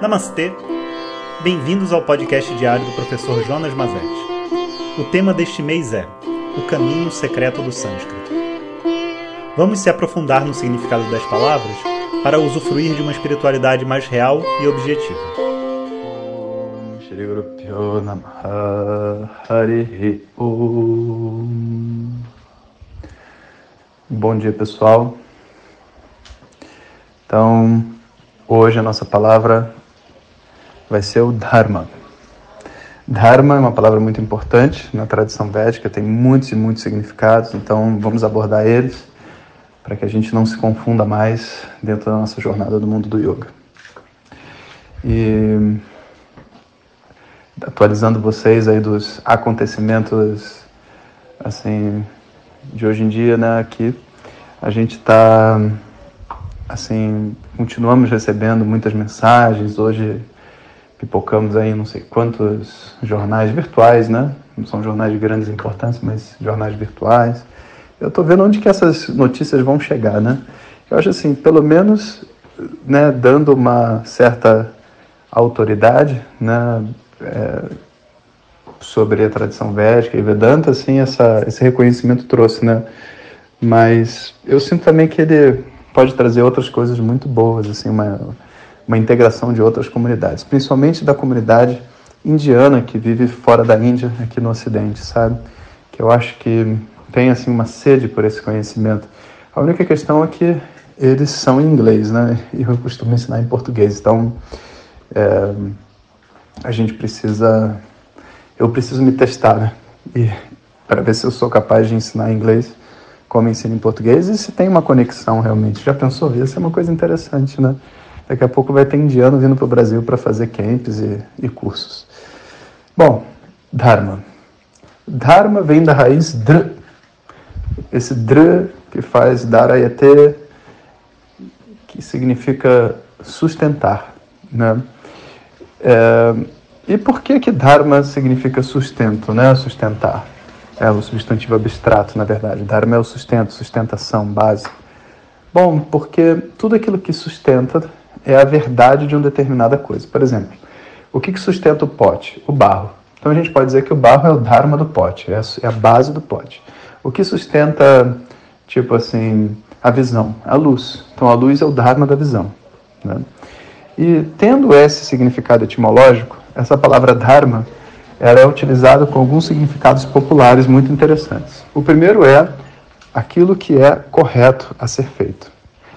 Namastê! Bem-vindos ao podcast diário do professor Jonas Mazetti. O tema deste mês é O Caminho Secreto do Sânscrito. Vamos se aprofundar no significado das palavras para usufruir de uma espiritualidade mais real e objetiva. Bom dia, pessoal. Então, hoje a nossa palavra vai ser o Dharma. Dharma é uma palavra muito importante na tradição védica, tem muitos e muitos significados, então vamos abordar eles para que a gente não se confunda mais dentro da nossa jornada do mundo do yoga. E atualizando vocês aí dos acontecimentos assim de hoje em dia, né, aqui a gente está assim, continuamos recebendo muitas mensagens. Hoje pipocamos aí não sei quantos jornais virtuais, né? Não são jornais de grandes importância, mas jornais virtuais. Eu estou vendo onde que essas notícias vão chegar, né? Eu acho assim, pelo menos, né, dando uma certa autoridade, né, é, sobre a tradição védica e Vedanta, assim, essa, esse reconhecimento trouxe, né? Mas eu sinto também que ele pode trazer outras coisas muito boas, assim, uma, uma integração de outras comunidades, principalmente da comunidade indiana que vive fora da Índia, aqui no Ocidente, sabe? Que eu acho que tem assim uma sede por esse conhecimento. A única questão é que eles são em inglês, né? E eu costumo ensinar em português, então é, a gente precisa, eu preciso me testar, né? E para ver se eu sou capaz de ensinar em inglês como ensina em português e se tem uma conexão realmente. Já pensou? Isso é uma coisa interessante, né? Daqui a pouco vai ter indiano vindo para o Brasil para fazer camps e, e, cursos. Bom, Dharma. Dharma vem da raiz dr. Esse dr que faz darayate, que significa sustentar, né? É, e por que que Dharma significa sustento, né? Sustentar é o substantivo abstrato, na verdade. Dharma é o sustento, sustentação, base. Bom, porque tudo aquilo que sustenta é a verdade de uma determinada coisa. Por exemplo, o que, sustenta o pote? O barro. Então a gente pode dizer que o barro é o dharma do pote, é a é base do pote. O que sustenta, tipo assim, a visão? A luz. Então a luz é o dharma da visão. Né? E tendo esse significado etimológico, essa palavra dharma ela é utilizada com alguns significados populares muito interessantes. O primeiro é aquilo que é correto a ser feito.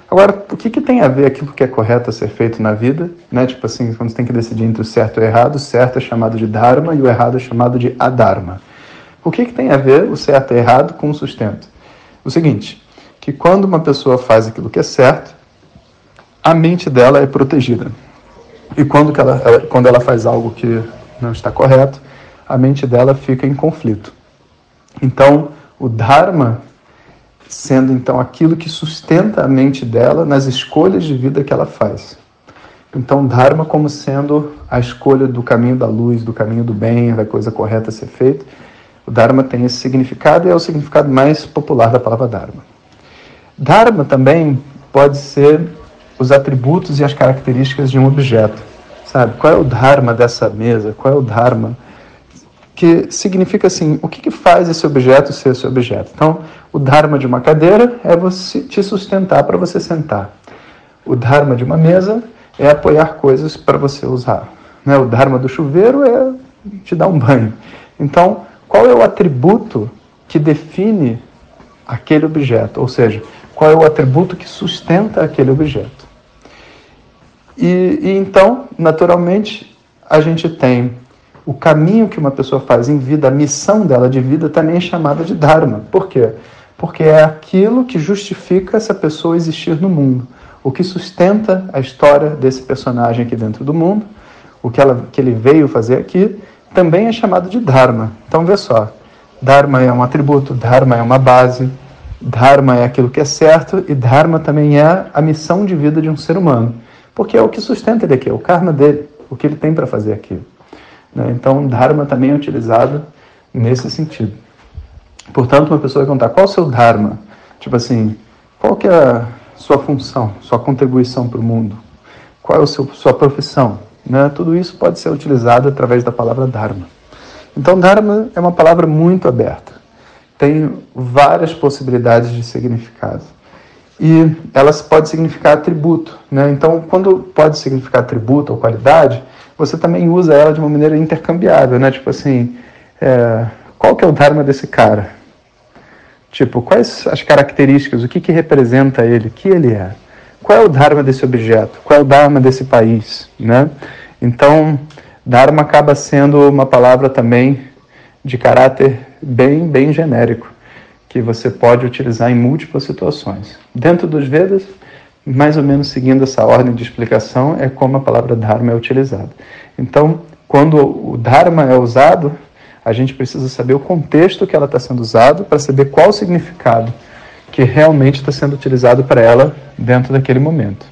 Agora, o que, que tem a ver aquilo que é correto a ser feito na vida? Né? Tipo assim, quando você tem que decidir entre o certo e o errado, o certo é chamado de Dharma e o errado é chamado de Adharma. O que, que tem a ver o certo e errado com o sustento? O seguinte, que quando uma pessoa faz aquilo que é certo, a mente dela é protegida. E quando ela, ela, quando ela faz algo que não está correto, a mente dela fica em conflito. Então, o Dharma sendo então aquilo que sustenta a mente dela nas escolhas de vida que ela faz. Então, Dharma como sendo a escolha do caminho da luz, do caminho do bem, da coisa correta a ser feita. O Dharma tem esse significado e é o significado mais popular da palavra Dharma. Dharma também pode ser os atributos e as características de um objeto. Sabe? Qual é o Dharma dessa mesa? Qual é o Dharma que significa assim, o que, que faz esse objeto ser esse objeto? Então, o dharma de uma cadeira é você te sustentar para você sentar. O dharma de uma mesa é apoiar coisas para você usar. Né? O dharma do chuveiro é te dar um banho. Então, qual é o atributo que define aquele objeto? Ou seja, qual é o atributo que sustenta aquele objeto? E, e então, naturalmente, a gente tem o caminho que uma pessoa faz em vida, a missão dela de vida também é chamada de Dharma. Por quê? Porque é aquilo que justifica essa pessoa existir no mundo. O que sustenta a história desse personagem aqui dentro do mundo, o que, ela, que ele veio fazer aqui, também é chamado de Dharma. Então, vê só. Dharma é um atributo, Dharma é uma base, Dharma é aquilo que é certo e Dharma também é a missão de vida de um ser humano. Porque é o que sustenta ele aqui, é o karma dele, o que ele tem para fazer aqui. Né? Então, Dharma também é utilizado nesse sentido. Portanto, uma pessoa vai contar qual é o seu Dharma? Tipo assim, qual que é a sua função, sua contribuição para o mundo? Qual é a sua profissão? Né? Tudo isso pode ser utilizado através da palavra Dharma. Então, Dharma é uma palavra muito aberta. Tem várias possibilidades de significado. E elas pode significar atributo. Né? Então, quando pode significar atributo ou qualidade, você também usa ela de uma maneira intercambiável. Né? Tipo assim, é, qual que é o Dharma desse cara? Tipo, quais as características, o que, que representa ele, o que ele é? Qual é o Dharma desse objeto? Qual é o Dharma desse país? Né? Então, Dharma acaba sendo uma palavra também de caráter bem, bem genérico, que você pode utilizar em múltiplas situações. Dentro dos Vedas, mais ou menos seguindo essa ordem de explicação, é como a palavra Dharma é utilizada. Então, quando o Dharma é usado, a gente precisa saber o contexto que ela está sendo usada para saber qual o significado que realmente está sendo utilizado para ela dentro daquele momento.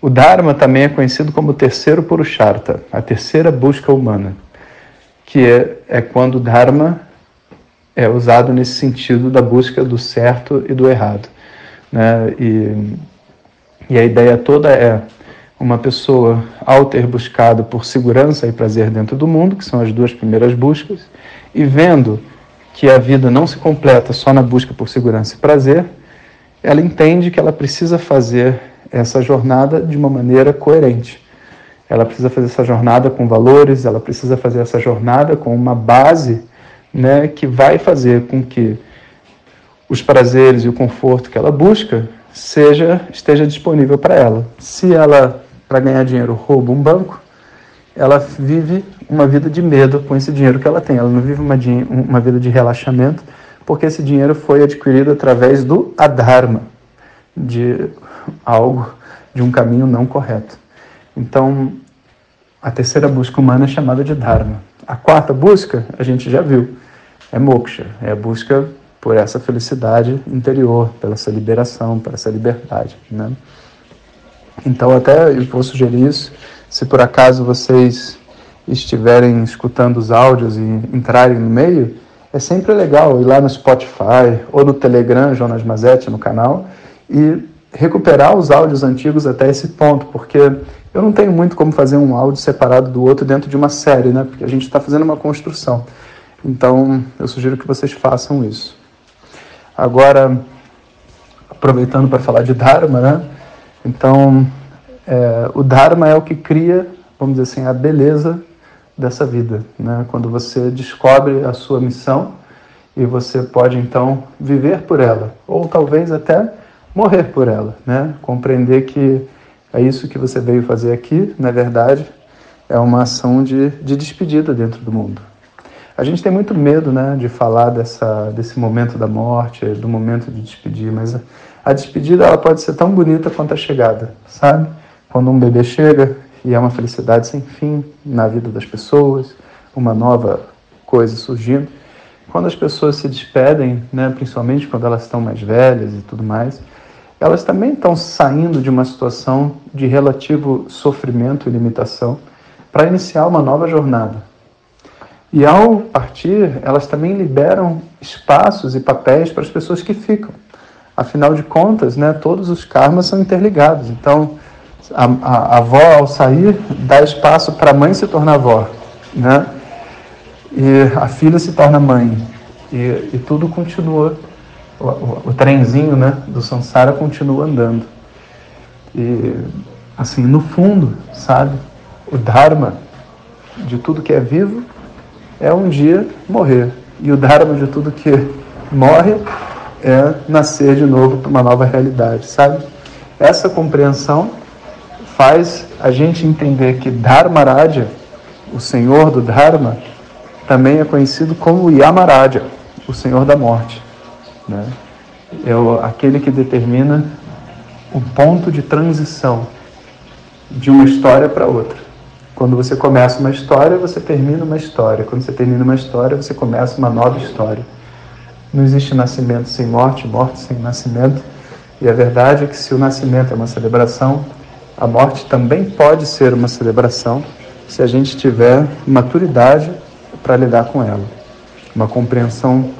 O Dharma também é conhecido como o terceiro Purushartha, a terceira busca humana, que é, é quando o Dharma é usado nesse sentido da busca do certo e do errado. Né? E, e a ideia toda é uma pessoa, ao ter buscado por segurança e prazer dentro do mundo, que são as duas primeiras buscas, e vendo que a vida não se completa só na busca por segurança e prazer, ela entende que ela precisa fazer essa jornada de uma maneira coerente. Ela precisa fazer essa jornada com valores, ela precisa fazer essa jornada com uma base né, que vai fazer com que os prazeres e o conforto que ela busca seja esteja disponível para ela. Se ela para ganhar dinheiro rouba um banco, ela vive uma vida de medo com esse dinheiro que ela tem. Ela não vive uma, uma vida de relaxamento, porque esse dinheiro foi adquirido através do adharma, de algo, de um caminho não correto. Então, a terceira busca humana é chamada de dharma. A quarta busca, a gente já viu, é moksha, é a busca por essa felicidade interior, pela essa liberação, por essa liberdade, né? Então, até eu vou sugerir isso. Se por acaso vocês estiverem escutando os áudios e entrarem no meio, é sempre legal ir lá no Spotify ou no Telegram, Jonas Mazetti, no canal, e recuperar os áudios antigos até esse ponto, porque eu não tenho muito como fazer um áudio separado do outro dentro de uma série, né? Porque a gente está fazendo uma construção. Então, eu sugiro que vocês façam isso. Agora, aproveitando para falar de Dharma, né? Então, é, o Dharma é o que cria, vamos dizer assim, a beleza dessa vida. Né? Quando você descobre a sua missão e você pode então viver por ela, ou talvez até morrer por ela. Né? Compreender que é isso que você veio fazer aqui, na verdade, é uma ação de, de despedida dentro do mundo. A gente tem muito medo né, de falar dessa, desse momento da morte, do momento de despedir, mas a despedida ela pode ser tão bonita quanto a chegada, sabe? Quando um bebê chega e é uma felicidade sem fim na vida das pessoas, uma nova coisa surgindo. Quando as pessoas se despedem, né, principalmente quando elas estão mais velhas e tudo mais, elas também estão saindo de uma situação de relativo sofrimento e limitação para iniciar uma nova jornada. E ao partir, elas também liberam espaços e papéis para as pessoas que ficam. Afinal de contas, né, todos os karmas são interligados. Então, a, a, a avó, ao sair, dá espaço para a mãe se tornar avó. Né? E a filha se torna mãe. E, e tudo continua. O, o, o, trenzinho né, do samsara continua andando. E, assim, no fundo, sabe, o dharma de tudo que é vivo é um dia morrer. E o dharma de tudo que morre é nascer de novo para uma nova realidade, sabe? Essa compreensão faz a gente entender que Dharmaraja, o Senhor do Dharma, também é conhecido como Yamaraja, o Senhor da Morte. Né? É aquele que determina o ponto de transição de uma história para outra. Quando você começa uma história, você termina uma história. Quando você termina uma história, você começa uma nova história. Não existe nascimento sem morte, morte sem nascimento. E a verdade é que se o nascimento é uma celebração, a morte também pode ser uma celebração se a gente tiver maturidade para lidar com ela. Uma compreensão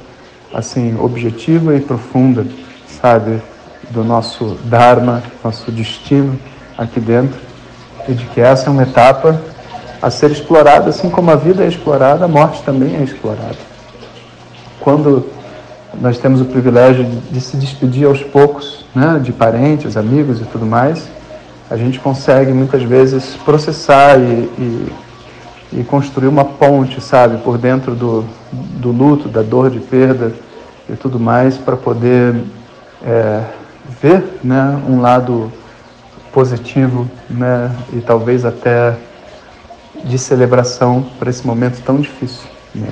assim objetiva e profunda, sabe, do nosso dharma, nosso destino aqui dentro e de que essa é uma etapa a ser explorada, assim como a vida é explorada, a morte também é explorada. Quando nós temos o privilégio de se despedir aos poucos, né, de parentes, amigos e tudo mais, a gente consegue muitas vezes processar e, e, e construir uma ponte, sabe, por dentro do, do luto, da dor de perda e tudo mais, para poder é, ver né, um lado positivo né, e talvez até de celebração para esse momento tão difícil. Né?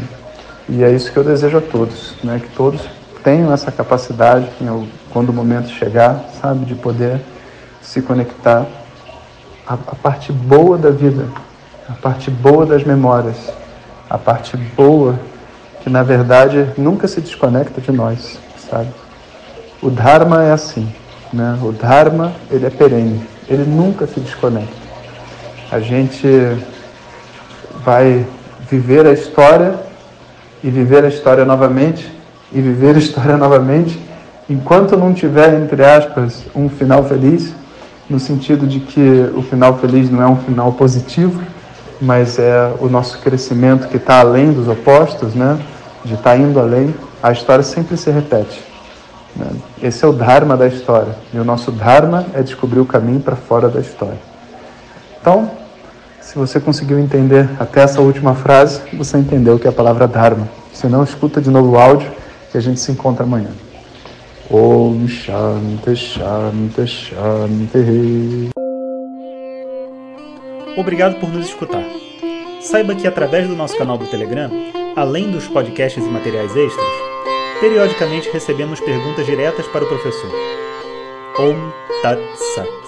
E é isso que eu desejo a todos, né? que todos tenham essa capacidade, quando o momento chegar, sabe, de poder se conectar à, à parte boa da vida, a parte boa das memórias, a parte boa que na verdade nunca se desconecta de nós, sabe? O Dharma é assim, né? O Dharma ele é perene, ele nunca se desconecta. A gente vai viver a história e viver a história novamente e viver a história novamente enquanto não tiver entre aspas um final feliz no sentido de que o final feliz não é um final positivo mas é o nosso crescimento que está além dos opostos né de estar tá indo além a história sempre se repete né? esse é o dharma da história e o nosso dharma é descobrir o caminho para fora da história então se você conseguiu entender até essa última frase, você entendeu o que é a palavra Dharma. Se não, escuta de novo o áudio e a gente se encontra amanhã. Om Shanti Shanti Shanti. Obrigado por nos escutar. Saiba que através do nosso canal do Telegram, além dos podcasts e materiais extras, periodicamente recebemos perguntas diretas para o professor. Om Tat Sat.